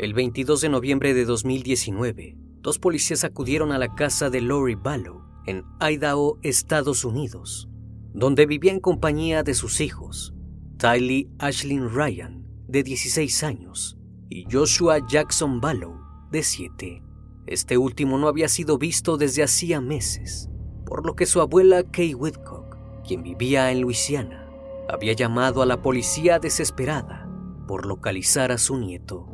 El 22 de noviembre de 2019, dos policías acudieron a la casa de Lori Ballow en Idaho, Estados Unidos, donde vivía en compañía de sus hijos, Tylee Ashlyn Ryan, de 16 años, y Joshua Jackson Ballow, de 7. Este último no había sido visto desde hacía meses, por lo que su abuela Kay Whitcock, quien vivía en Luisiana, había llamado a la policía desesperada por localizar a su nieto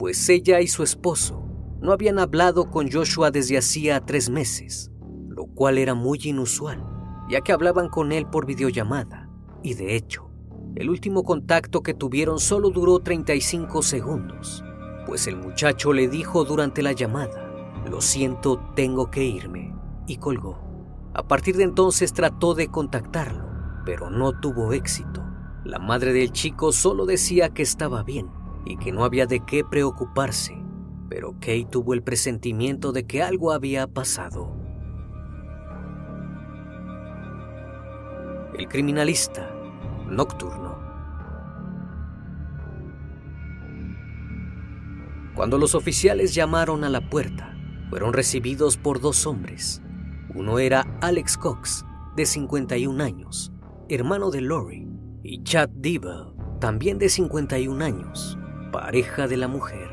pues ella y su esposo no habían hablado con Joshua desde hacía tres meses, lo cual era muy inusual, ya que hablaban con él por videollamada, y de hecho, el último contacto que tuvieron solo duró 35 segundos, pues el muchacho le dijo durante la llamada, lo siento, tengo que irme, y colgó. A partir de entonces trató de contactarlo, pero no tuvo éxito. La madre del chico solo decía que estaba bien, y que no había de qué preocuparse, pero Kate tuvo el presentimiento de que algo había pasado. El criminalista nocturno. Cuando los oficiales llamaron a la puerta, fueron recibidos por dos hombres. Uno era Alex Cox, de 51 años, hermano de Lori, y Chad Dibble, también de 51 años, pareja de la mujer.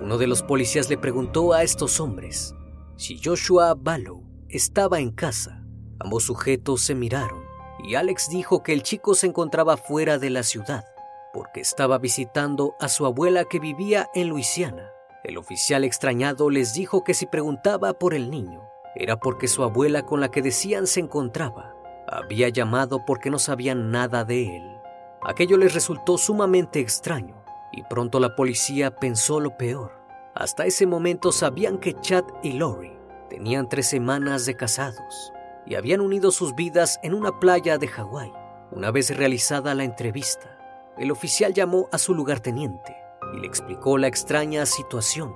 Uno de los policías le preguntó a estos hombres si Joshua Ballow estaba en casa. Ambos sujetos se miraron y Alex dijo que el chico se encontraba fuera de la ciudad porque estaba visitando a su abuela que vivía en Luisiana. El oficial extrañado les dijo que si preguntaba por el niño era porque su abuela con la que decían se encontraba había llamado porque no sabían nada de él. Aquello les resultó sumamente extraño y pronto la policía pensó lo peor. Hasta ese momento sabían que Chad y Lori tenían tres semanas de casados y habían unido sus vidas en una playa de Hawái. Una vez realizada la entrevista, el oficial llamó a su lugarteniente y le explicó la extraña situación.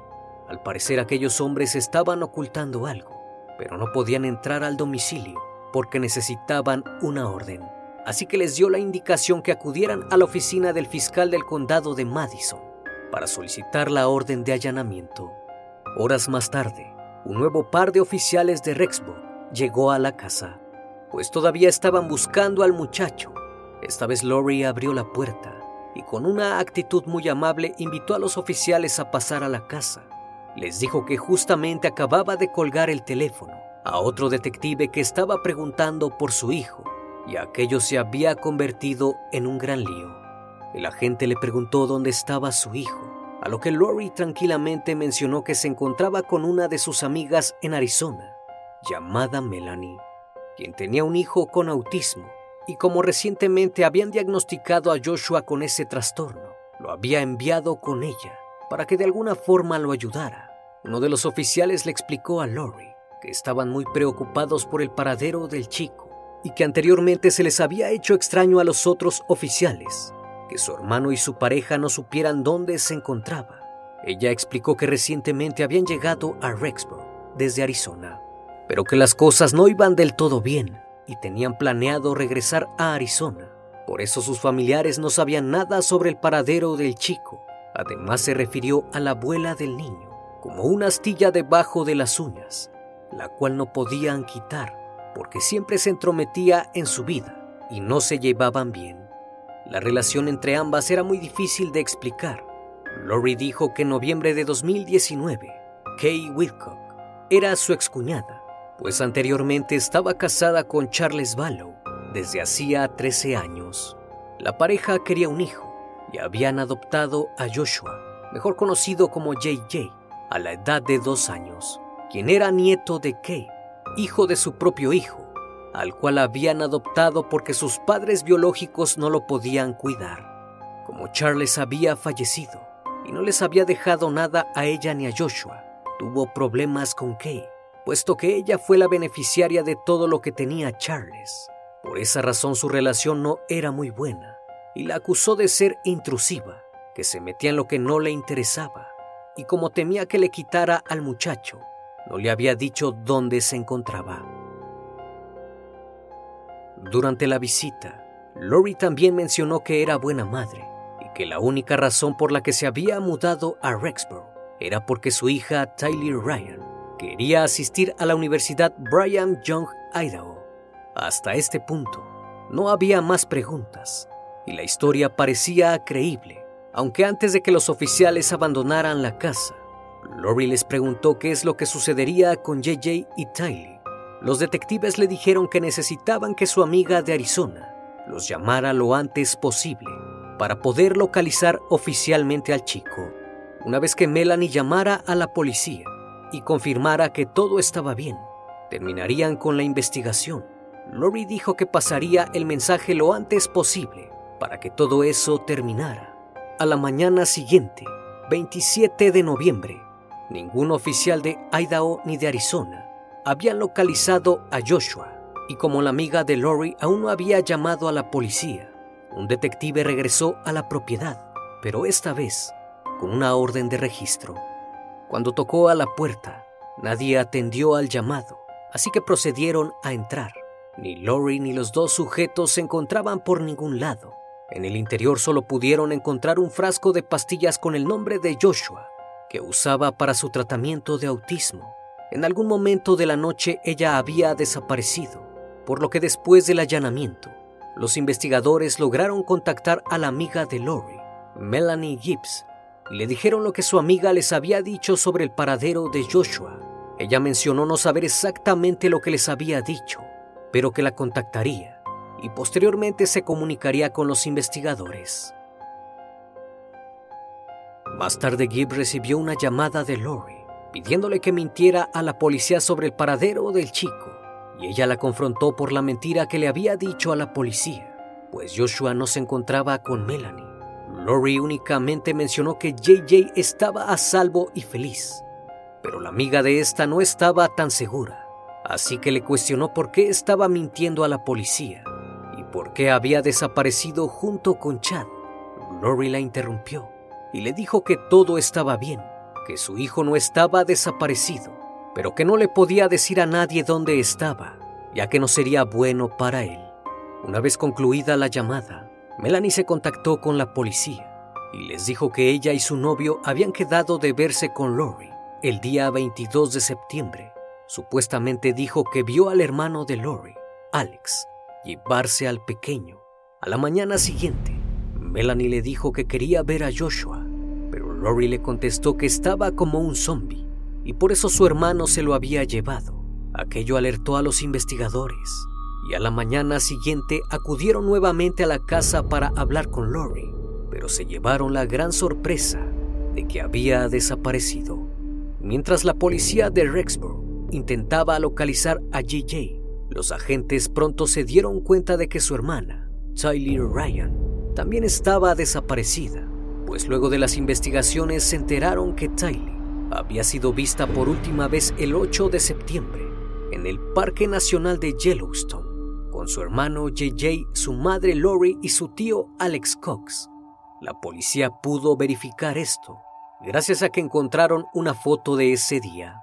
Al parecer aquellos hombres estaban ocultando algo, pero no podían entrar al domicilio porque necesitaban una orden. Así que les dio la indicación que acudieran a la oficina del fiscal del condado de Madison para solicitar la orden de allanamiento. Horas más tarde, un nuevo par de oficiales de Rexburg llegó a la casa, pues todavía estaban buscando al muchacho. Esta vez Lori abrió la puerta y con una actitud muy amable invitó a los oficiales a pasar a la casa. Les dijo que justamente acababa de colgar el teléfono a otro detective que estaba preguntando por su hijo y aquello se había convertido en un gran lío. El agente le preguntó dónde estaba su hijo, a lo que Lori tranquilamente mencionó que se encontraba con una de sus amigas en Arizona, llamada Melanie, quien tenía un hijo con autismo y como recientemente habían diagnosticado a Joshua con ese trastorno, lo había enviado con ella para que de alguna forma lo ayudara. Uno de los oficiales le explicó a Lori que estaban muy preocupados por el paradero del chico y que anteriormente se les había hecho extraño a los otros oficiales que su hermano y su pareja no supieran dónde se encontraba. Ella explicó que recientemente habían llegado a Rexburg desde Arizona, pero que las cosas no iban del todo bien y tenían planeado regresar a Arizona. Por eso sus familiares no sabían nada sobre el paradero del chico. Además se refirió a la abuela del niño como una astilla debajo de las uñas, la cual no podían quitar porque siempre se entrometía en su vida y no se llevaban bien. La relación entre ambas era muy difícil de explicar. Lori dijo que en noviembre de 2019, Kay Whitcock era su excuñada, pues anteriormente estaba casada con Charles Ballow desde hacía 13 años. La pareja quería un hijo y habían adoptado a Joshua, mejor conocido como JJ, a la edad de dos años, quien era nieto de Kay hijo de su propio hijo, al cual habían adoptado porque sus padres biológicos no lo podían cuidar. Como Charles había fallecido y no les había dejado nada a ella ni a Joshua, tuvo problemas con Kay, puesto que ella fue la beneficiaria de todo lo que tenía Charles. Por esa razón su relación no era muy buena y la acusó de ser intrusiva, que se metía en lo que no le interesaba, y como temía que le quitara al muchacho, no le había dicho dónde se encontraba. Durante la visita, Lori también mencionó que era buena madre y que la única razón por la que se había mudado a Rexburg era porque su hija Tyler Ryan quería asistir a la Universidad Brigham Young, Idaho. Hasta este punto, no había más preguntas y la historia parecía creíble, aunque antes de que los oficiales abandonaran la casa, Lori les preguntó qué es lo que sucedería con JJ y Tylee. Los detectives le dijeron que necesitaban que su amiga de Arizona los llamara lo antes posible para poder localizar oficialmente al chico. Una vez que Melanie llamara a la policía y confirmara que todo estaba bien, terminarían con la investigación. Lori dijo que pasaría el mensaje lo antes posible para que todo eso terminara. A la mañana siguiente, 27 de noviembre, Ningún oficial de Idaho ni de Arizona había localizado a Joshua y como la amiga de Lori aún no había llamado a la policía, un detective regresó a la propiedad, pero esta vez con una orden de registro. Cuando tocó a la puerta, nadie atendió al llamado, así que procedieron a entrar. Ni Lori ni los dos sujetos se encontraban por ningún lado. En el interior solo pudieron encontrar un frasco de pastillas con el nombre de Joshua que usaba para su tratamiento de autismo. En algún momento de la noche ella había desaparecido, por lo que después del allanamiento, los investigadores lograron contactar a la amiga de Lori, Melanie Gibbs, y le dijeron lo que su amiga les había dicho sobre el paradero de Joshua. Ella mencionó no saber exactamente lo que les había dicho, pero que la contactaría y posteriormente se comunicaría con los investigadores. Más tarde Gibb recibió una llamada de Lori pidiéndole que mintiera a la policía sobre el paradero del chico y ella la confrontó por la mentira que le había dicho a la policía, pues Joshua no se encontraba con Melanie. Lori únicamente mencionó que JJ estaba a salvo y feliz, pero la amiga de esta no estaba tan segura, así que le cuestionó por qué estaba mintiendo a la policía y por qué había desaparecido junto con Chad. Lori la interrumpió y le dijo que todo estaba bien, que su hijo no estaba desaparecido, pero que no le podía decir a nadie dónde estaba, ya que no sería bueno para él. Una vez concluida la llamada, Melanie se contactó con la policía y les dijo que ella y su novio habían quedado de verse con Lori el día 22 de septiembre. Supuestamente dijo que vio al hermano de Lori, Alex, llevarse al pequeño. A la mañana siguiente, Melanie le dijo que quería ver a Joshua, pero Lori le contestó que estaba como un zombie y por eso su hermano se lo había llevado. Aquello alertó a los investigadores y a la mañana siguiente acudieron nuevamente a la casa para hablar con Lori, pero se llevaron la gran sorpresa de que había desaparecido. Mientras la policía de Rexburg intentaba localizar a JJ, los agentes pronto se dieron cuenta de que su hermana, Tyler Ryan, también estaba desaparecida, pues luego de las investigaciones se enteraron que Tyler había sido vista por última vez el 8 de septiembre en el Parque Nacional de Yellowstone con su hermano JJ, su madre Lori y su tío Alex Cox. La policía pudo verificar esto gracias a que encontraron una foto de ese día.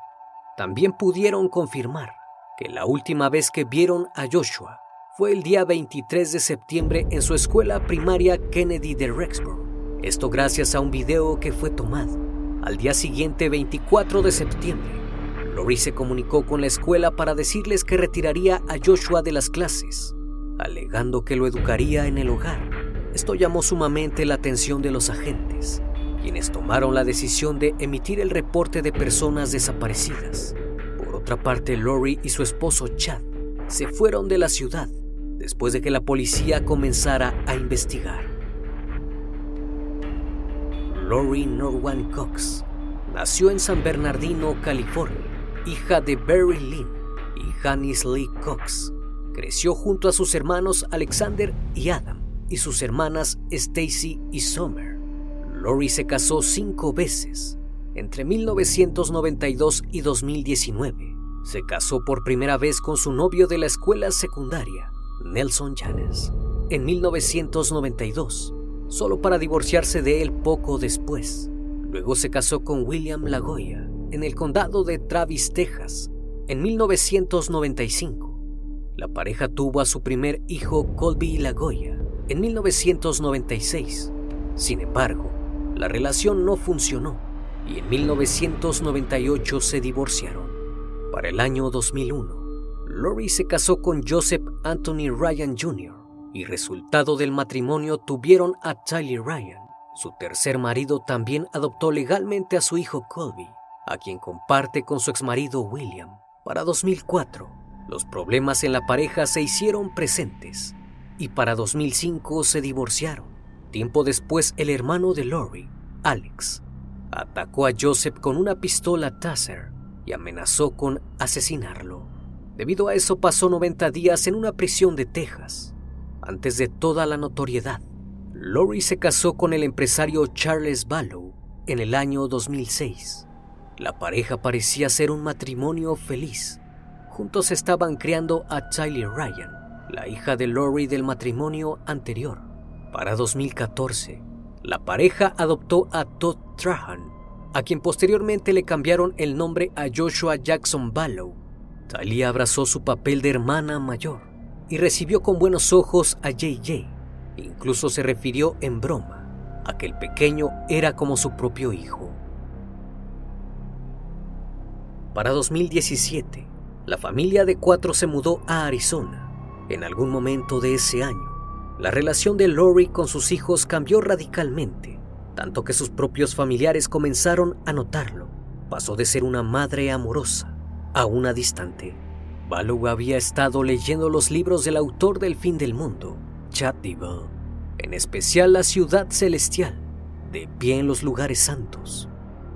También pudieron confirmar que la última vez que vieron a Joshua fue el día 23 de septiembre en su escuela primaria Kennedy de Rexburg. Esto gracias a un video que fue tomado. Al día siguiente, 24 de septiembre, Lori se comunicó con la escuela para decirles que retiraría a Joshua de las clases, alegando que lo educaría en el hogar. Esto llamó sumamente la atención de los agentes, quienes tomaron la decisión de emitir el reporte de personas desaparecidas. Por otra parte, Lori y su esposo Chad se fueron de la ciudad después de que la policía comenzara a investigar. Lori Norwan Cox nació en San Bernardino, California hija de Barry Lynn y Janice Lee Cox. Creció junto a sus hermanos Alexander y Adam y sus hermanas Stacy y Summer. Lori se casó cinco veces. Entre 1992 y 2019, se casó por primera vez con su novio de la escuela secundaria, Nelson Janes, en 1992, solo para divorciarse de él poco después. Luego se casó con William Lagoya en el condado de Travis, Texas, en 1995. La pareja tuvo a su primer hijo Colby Lagoya en 1996. Sin embargo, la relación no funcionó y en 1998 se divorciaron. Para el año 2001, Lori se casó con Joseph Anthony Ryan Jr. y resultado del matrimonio tuvieron a Tyler Ryan. Su tercer marido también adoptó legalmente a su hijo Colby a quien comparte con su exmarido William. Para 2004, los problemas en la pareja se hicieron presentes y para 2005 se divorciaron. Tiempo después, el hermano de Lori, Alex, atacó a Joseph con una pistola Taser y amenazó con asesinarlo. Debido a eso pasó 90 días en una prisión de Texas. Antes de toda la notoriedad, Lori se casó con el empresario Charles Ballow en el año 2006. La pareja parecía ser un matrimonio feliz. Juntos estaban criando a Tyler Ryan, la hija de Lori del matrimonio anterior. Para 2014, la pareja adoptó a Todd Trahan, a quien posteriormente le cambiaron el nombre a Joshua Jackson Ballow. Talia abrazó su papel de hermana mayor y recibió con buenos ojos a JJ. Incluso se refirió en broma a que el pequeño era como su propio hijo. Para 2017, la familia de cuatro se mudó a Arizona. En algún momento de ese año, la relación de Lori con sus hijos cambió radicalmente, tanto que sus propios familiares comenzaron a notarlo. Pasó de ser una madre amorosa a una distante. Baloo había estado leyendo los libros del autor del fin del mundo, Chad Dibble, en especial La Ciudad Celestial, de pie en los lugares santos.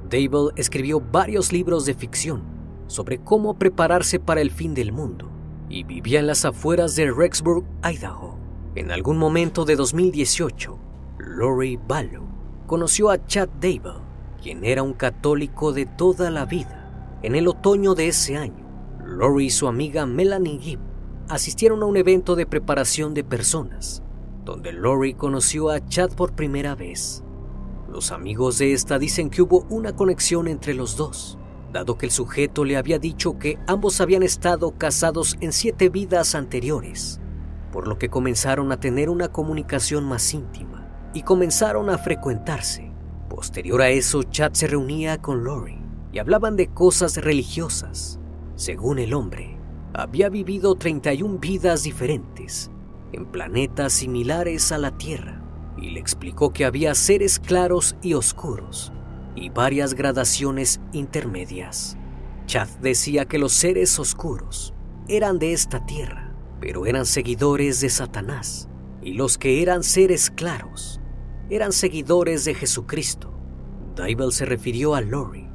Dable escribió varios libros de ficción sobre cómo prepararse para el fin del mundo y vivía en las afueras de Rexburg, Idaho. En algún momento de 2018, Lori Ballow conoció a Chad Dable, quien era un católico de toda la vida. En el otoño de ese año, Lori y su amiga Melanie Gibb asistieron a un evento de preparación de personas, donde Lori conoció a Chad por primera vez. Los amigos de esta dicen que hubo una conexión entre los dos, dado que el sujeto le había dicho que ambos habían estado casados en siete vidas anteriores. por lo que comenzaron a tener una comunicación más íntima y comenzaron a frecuentarse. Posterior a eso, Chad se reunía con Lori y hablaban de cosas religiosas. Según el hombre, había vivido 31 vidas diferentes en planetas similares a la Tierra y le explicó que había seres claros y oscuros y varias gradaciones intermedias. Chad decía que los seres oscuros eran de esta Tierra, pero eran seguidores de Satanás y los que eran seres claros eran seguidores de Jesucristo. Dybel se refirió a Lori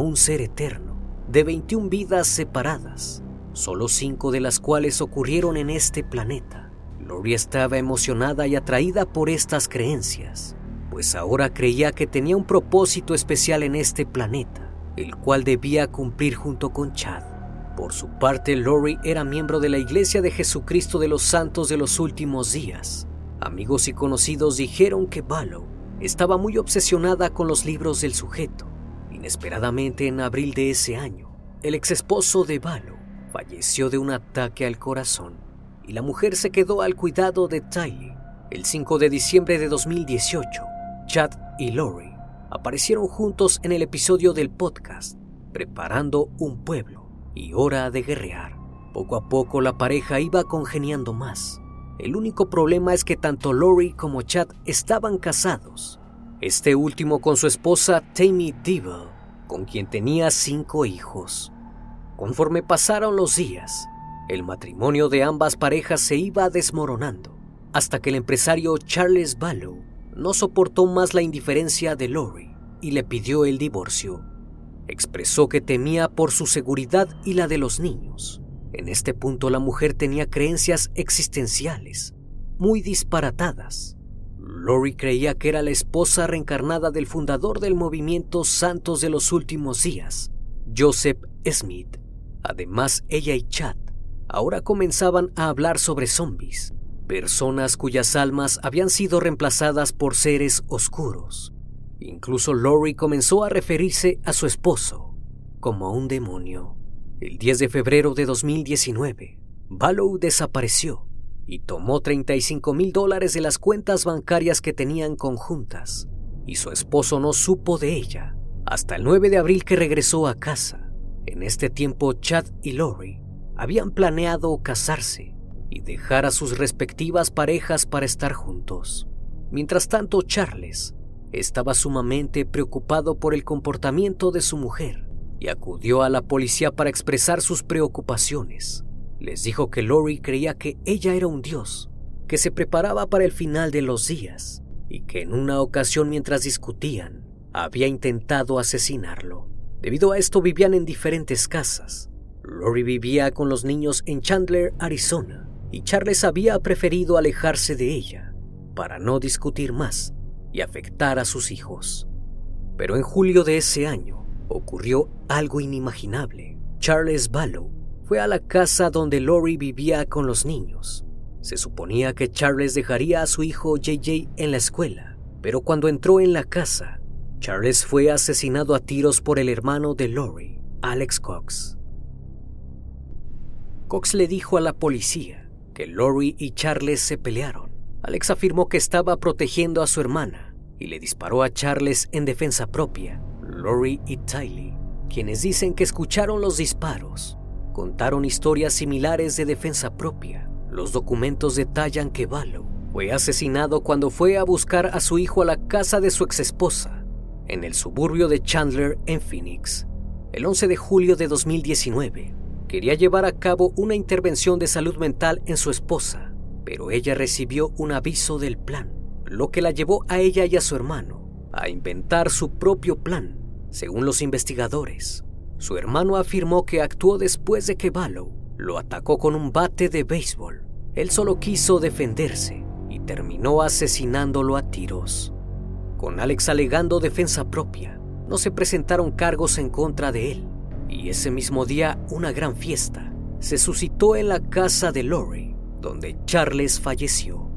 un ser eterno de 21 vidas separadas, solo cinco de las cuales ocurrieron en este planeta. Lori estaba emocionada y atraída por estas creencias, pues ahora creía que tenía un propósito especial en este planeta, el cual debía cumplir junto con Chad. Por su parte, Lori era miembro de la Iglesia de Jesucristo de los Santos de los Últimos Días. Amigos y conocidos dijeron que Ballow estaba muy obsesionada con los libros del sujeto. Inesperadamente, en abril de ese año, el ex esposo de Ballow falleció de un ataque al corazón y la mujer se quedó al cuidado de Tylee. El 5 de diciembre de 2018, Chad y Lori aparecieron juntos en el episodio del podcast Preparando un pueblo y hora de guerrear. Poco a poco la pareja iba congeniando más. El único problema es que tanto Lori como Chad estaban casados. Este último con su esposa Tammy Devil, con quien tenía cinco hijos. Conforme pasaron los días, el matrimonio de ambas parejas se iba desmoronando, hasta que el empresario Charles Ballow no soportó más la indiferencia de Lori y le pidió el divorcio. Expresó que temía por su seguridad y la de los niños. En este punto la mujer tenía creencias existenciales muy disparatadas. Lori creía que era la esposa reencarnada del fundador del movimiento Santos de los Últimos Días, Joseph Smith. Además, ella y Chad ahora comenzaban a hablar sobre zombies, personas cuyas almas habían sido reemplazadas por seres oscuros. Incluso Lori comenzó a referirse a su esposo como un demonio. El 10 de febrero de 2019, Ballow desapareció y tomó 35 mil dólares de las cuentas bancarias que tenían conjuntas, y su esposo no supo de ella hasta el 9 de abril que regresó a casa. En este tiempo, Chad y Lori habían planeado casarse y dejar a sus respectivas parejas para estar juntos. Mientras tanto, Charles estaba sumamente preocupado por el comportamiento de su mujer y acudió a la policía para expresar sus preocupaciones. Les dijo que Lori creía que ella era un dios, que se preparaba para el final de los días y que en una ocasión mientras discutían había intentado asesinarlo. Debido a esto vivían en diferentes casas. Lori vivía con los niños en Chandler, Arizona, y Charles había preferido alejarse de ella para no discutir más y afectar a sus hijos. Pero en julio de ese año, ocurrió algo inimaginable. Charles Ballow fue a la casa donde Lori vivía con los niños. Se suponía que Charles dejaría a su hijo JJ en la escuela, pero cuando entró en la casa, Charles fue asesinado a tiros por el hermano de Lori, Alex Cox. Cox le dijo a la policía que Lori y Charles se pelearon. Alex afirmó que estaba protegiendo a su hermana y le disparó a Charles en defensa propia, Lori y Tylee, quienes dicen que escucharon los disparos, contaron historias similares de defensa propia. Los documentos detallan que Ballow fue asesinado cuando fue a buscar a su hijo a la casa de su exesposa, en el suburbio de Chandler, en Phoenix, el 11 de julio de 2019. Quería llevar a cabo una intervención de salud mental en su esposa, pero ella recibió un aviso del plan, lo que la llevó a ella y a su hermano a inventar su propio plan. Según los investigadores, su hermano afirmó que actuó después de que Ballow lo atacó con un bate de béisbol. Él solo quiso defenderse y terminó asesinándolo a tiros. Con Alex alegando defensa propia, no se presentaron cargos en contra de él, y ese mismo día una gran fiesta se suscitó en la casa de Lori, donde Charles falleció.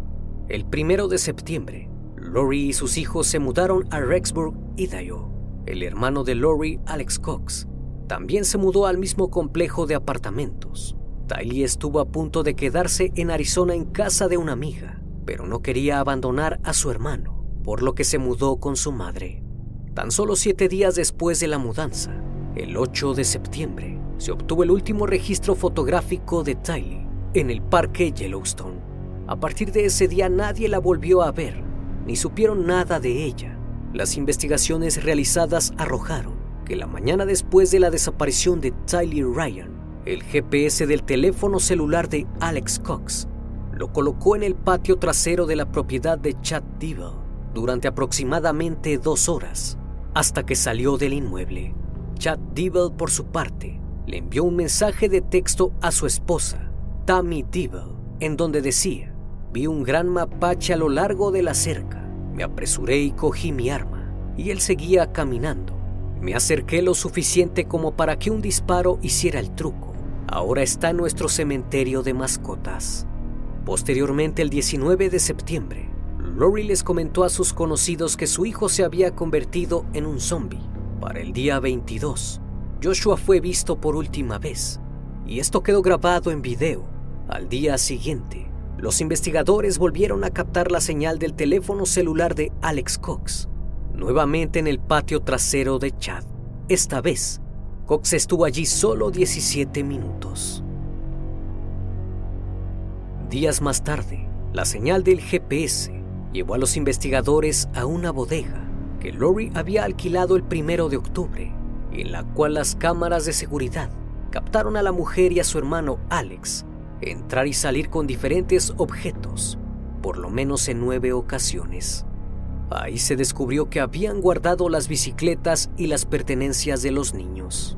El primero de septiembre, Lori y sus hijos se mudaron a Rexburg, Idaho. El hermano de Lori, Alex Cox, también se mudó al mismo complejo de apartamentos. Tylee estuvo a punto de quedarse en Arizona en casa de una amiga, pero no quería abandonar a su hermano, por lo que se mudó con su madre. Tan solo siete días después de la mudanza, el 8 de septiembre, se obtuvo el último registro fotográfico de Tylee en el parque Yellowstone. A partir de ese día nadie la volvió a ver, ni supieron nada de ella. Las investigaciones realizadas arrojaron que la mañana después de la desaparición de Tylee Ryan, el GPS del teléfono celular de Alex Cox lo colocó en el patio trasero de la propiedad de Chad Devil durante aproximadamente dos horas, hasta que salió del inmueble. Chad Devil, por su parte, le envió un mensaje de texto a su esposa, Tammy Devil, en donde decía, vi un gran mapache a lo largo de la cerca, me apresuré y cogí mi arma, y él seguía caminando. Me acerqué lo suficiente como para que un disparo hiciera el truco ahora está nuestro cementerio de mascotas. Posteriormente, el 19 de septiembre, Lori les comentó a sus conocidos que su hijo se había convertido en un zombie. Para el día 22, Joshua fue visto por última vez, y esto quedó grabado en video. Al día siguiente, los investigadores volvieron a captar la señal del teléfono celular de Alex Cox, nuevamente en el patio trasero de Chad. Esta vez, Cox estuvo allí solo 17 minutos. Días más tarde, la señal del GPS llevó a los investigadores a una bodega que Lori había alquilado el primero de octubre, en la cual las cámaras de seguridad captaron a la mujer y a su hermano Alex entrar y salir con diferentes objetos, por lo menos en nueve ocasiones. Ahí se descubrió que habían guardado las bicicletas y las pertenencias de los niños.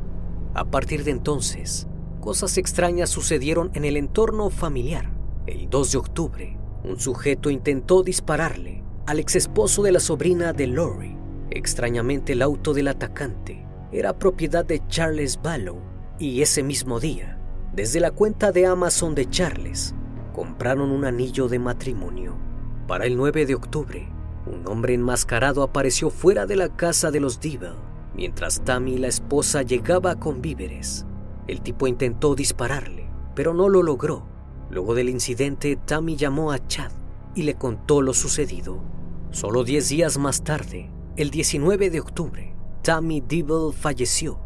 A partir de entonces, cosas extrañas sucedieron en el entorno familiar. El 2 de octubre, un sujeto intentó dispararle al ex esposo de la sobrina de Lori. Extrañamente, el auto del atacante era propiedad de Charles Ballow y ese mismo día, desde la cuenta de Amazon de Charles, compraron un anillo de matrimonio. Para el 9 de octubre, un hombre enmascarado apareció fuera de la casa de los Devil Mientras Tammy, la esposa, llegaba con víveres, el tipo intentó dispararle, pero no lo logró. Luego del incidente, Tammy llamó a Chad y le contó lo sucedido. Solo 10 días más tarde, el 19 de octubre, Tammy Devil falleció.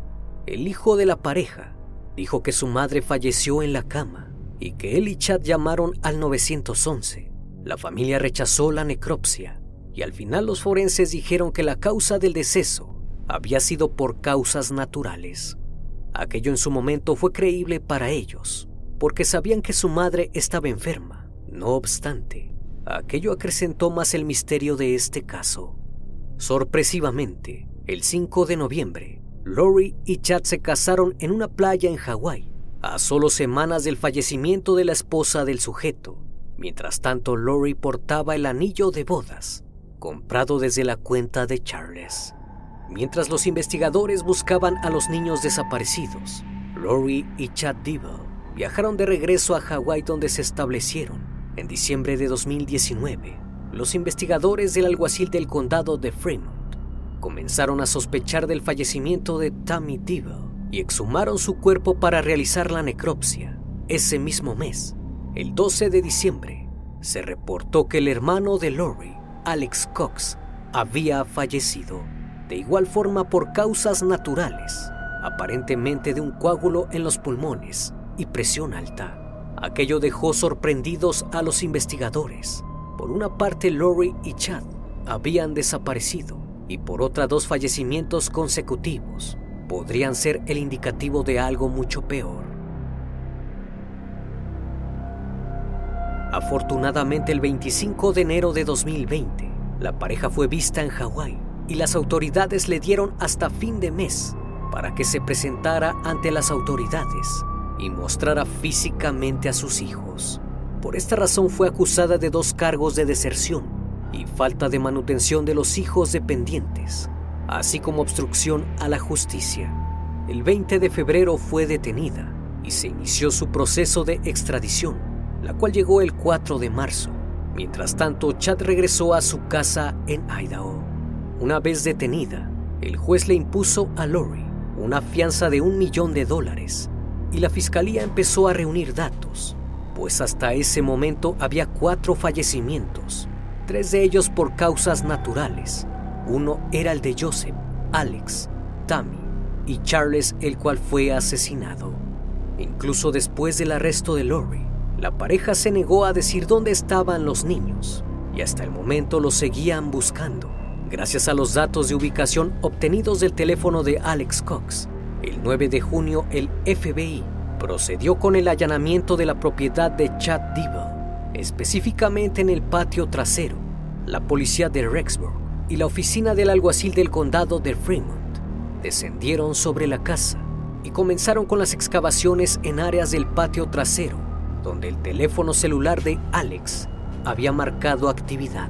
El hijo de la pareja dijo que su madre falleció en la cama y que él y Chad llamaron al 911. La familia rechazó la necropsia y al final los forenses dijeron que la causa del deceso había sido por causas naturales. Aquello en su momento fue creíble para ellos, porque sabían que su madre estaba enferma. No obstante, aquello acrecentó más el misterio de este caso. Sorpresivamente, el 5 de noviembre, Lori y Chad se casaron en una playa en Hawái, a solo semanas del fallecimiento de la esposa del sujeto. Mientras tanto, Lori portaba el anillo de bodas, comprado desde la cuenta de Charles. Mientras los investigadores buscaban a los niños desaparecidos, Lori y Chad Devil viajaron de regreso a Hawái donde se establecieron. En diciembre de 2019, los investigadores del alguacil del condado de Fremont comenzaron a sospechar del fallecimiento de Tammy Devil y exhumaron su cuerpo para realizar la necropsia. Ese mismo mes, el 12 de diciembre, se reportó que el hermano de Lori, Alex Cox, había fallecido de igual forma por causas naturales, aparentemente de un coágulo en los pulmones y presión alta. Aquello dejó sorprendidos a los investigadores. Por una parte, Lori y Chad habían desaparecido y por otra dos fallecimientos consecutivos podrían ser el indicativo de algo mucho peor. Afortunadamente el 25 de enero de 2020, la pareja fue vista en Hawái y las autoridades le dieron hasta fin de mes para que se presentara ante las autoridades y mostrara físicamente a sus hijos. Por esta razón fue acusada de dos cargos de deserción y falta de manutención de los hijos dependientes, así como obstrucción a la justicia. El 20 de febrero fue detenida y se inició su proceso de extradición, la cual llegó el 4 de marzo. Mientras tanto, Chad regresó a su casa en Idaho. Una vez detenida, el juez le impuso a Lori una fianza de un millón de dólares y la fiscalía empezó a reunir datos, pues hasta ese momento había cuatro fallecimientos, tres de ellos por causas naturales. Uno era el de Joseph, Alex, Tammy y Charles, el cual fue asesinado. Incluso después del arresto de Lori, la pareja se negó a decir dónde estaban los niños y hasta el momento los seguían buscando. Gracias a los datos de ubicación obtenidos del teléfono de Alex Cox, el 9 de junio el FBI procedió con el allanamiento de la propiedad de Chad Dibble, específicamente en el patio trasero. La policía de Rexburg y la oficina del alguacil del condado de Fremont descendieron sobre la casa y comenzaron con las excavaciones en áreas del patio trasero, donde el teléfono celular de Alex había marcado actividad.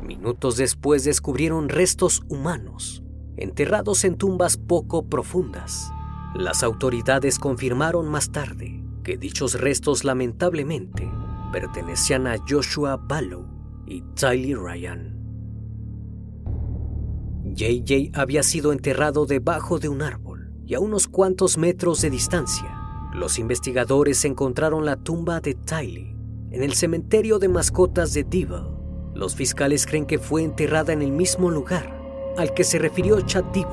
Minutos después descubrieron restos humanos, enterrados en tumbas poco profundas. Las autoridades confirmaron más tarde que dichos restos lamentablemente pertenecían a Joshua Ballow y Tylee Ryan. JJ había sido enterrado debajo de un árbol y a unos cuantos metros de distancia, los investigadores encontraron la tumba de Tylee en el cementerio de mascotas de Devil. Los fiscales creen que fue enterrada en el mismo lugar al que se refirió Chad Devil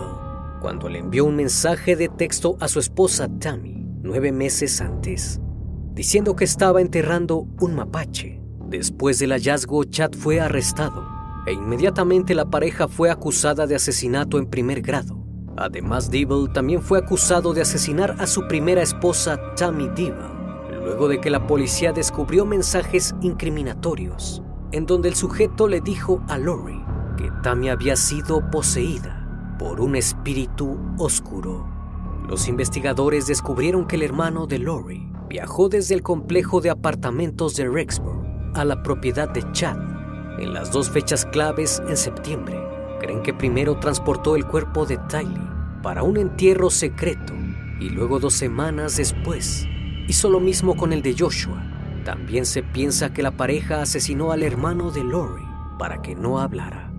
cuando le envió un mensaje de texto a su esposa Tammy nueve meses antes, diciendo que estaba enterrando un mapache. Después del hallazgo, Chad fue arrestado e inmediatamente la pareja fue acusada de asesinato en primer grado. Además, Devil también fue acusado de asesinar a su primera esposa, Tammy Devil, luego de que la policía descubrió mensajes incriminatorios en donde el sujeto le dijo a Lori que Tammy había sido poseída por un espíritu oscuro. Los investigadores descubrieron que el hermano de Lori viajó desde el complejo de apartamentos de Rexburg a la propiedad de Chad en las dos fechas claves en septiembre. Creen que primero transportó el cuerpo de Tylee para un entierro secreto y luego dos semanas después hizo lo mismo con el de Joshua. También se piensa que la pareja asesinó al hermano de Lori para que no hablara.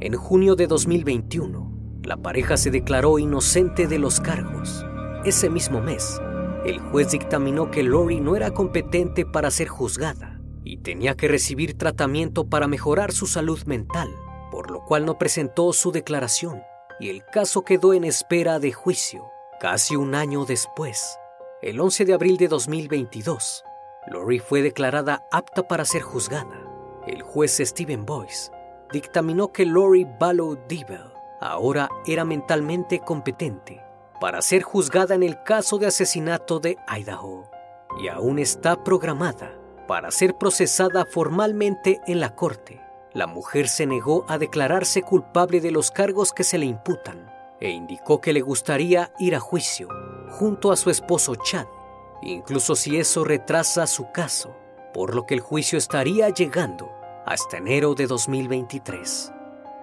En junio de 2021, la pareja se declaró inocente de los cargos. Ese mismo mes, el juez dictaminó que Lori no era competente para ser juzgada y tenía que recibir tratamiento para mejorar su salud mental, por lo cual no presentó su declaración y el caso quedó en espera de juicio. Casi un año después, el 11 de abril de 2022, Lori fue declarada apta para ser juzgada. El juez Stephen Boyce dictaminó que Lori Ballow Dibble ahora era mentalmente competente para ser juzgada en el caso de asesinato de Idaho y aún está programada para ser procesada formalmente en la corte. La mujer se negó a declararse culpable de los cargos que se le imputan e indicó que le gustaría ir a juicio junto a su esposo Chad, incluso si eso retrasa su caso, por lo que el juicio estaría llegando hasta enero de 2023.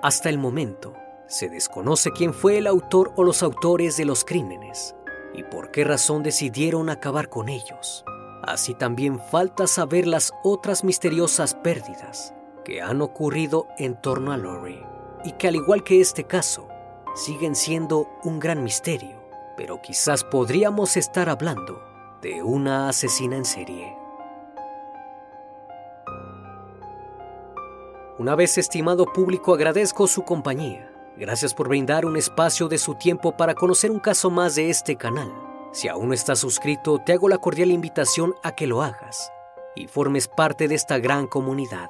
Hasta el momento, se desconoce quién fue el autor o los autores de los crímenes y por qué razón decidieron acabar con ellos. Así también falta saber las otras misteriosas pérdidas que han ocurrido en torno a Lori y que al igual que este caso, siguen siendo un gran misterio, pero quizás podríamos estar hablando de una asesina en serie. Una vez estimado público, agradezco su compañía. Gracias por brindar un espacio de su tiempo para conocer un caso más de este canal. Si aún no estás suscrito, te hago la cordial invitación a que lo hagas y formes parte de esta gran comunidad.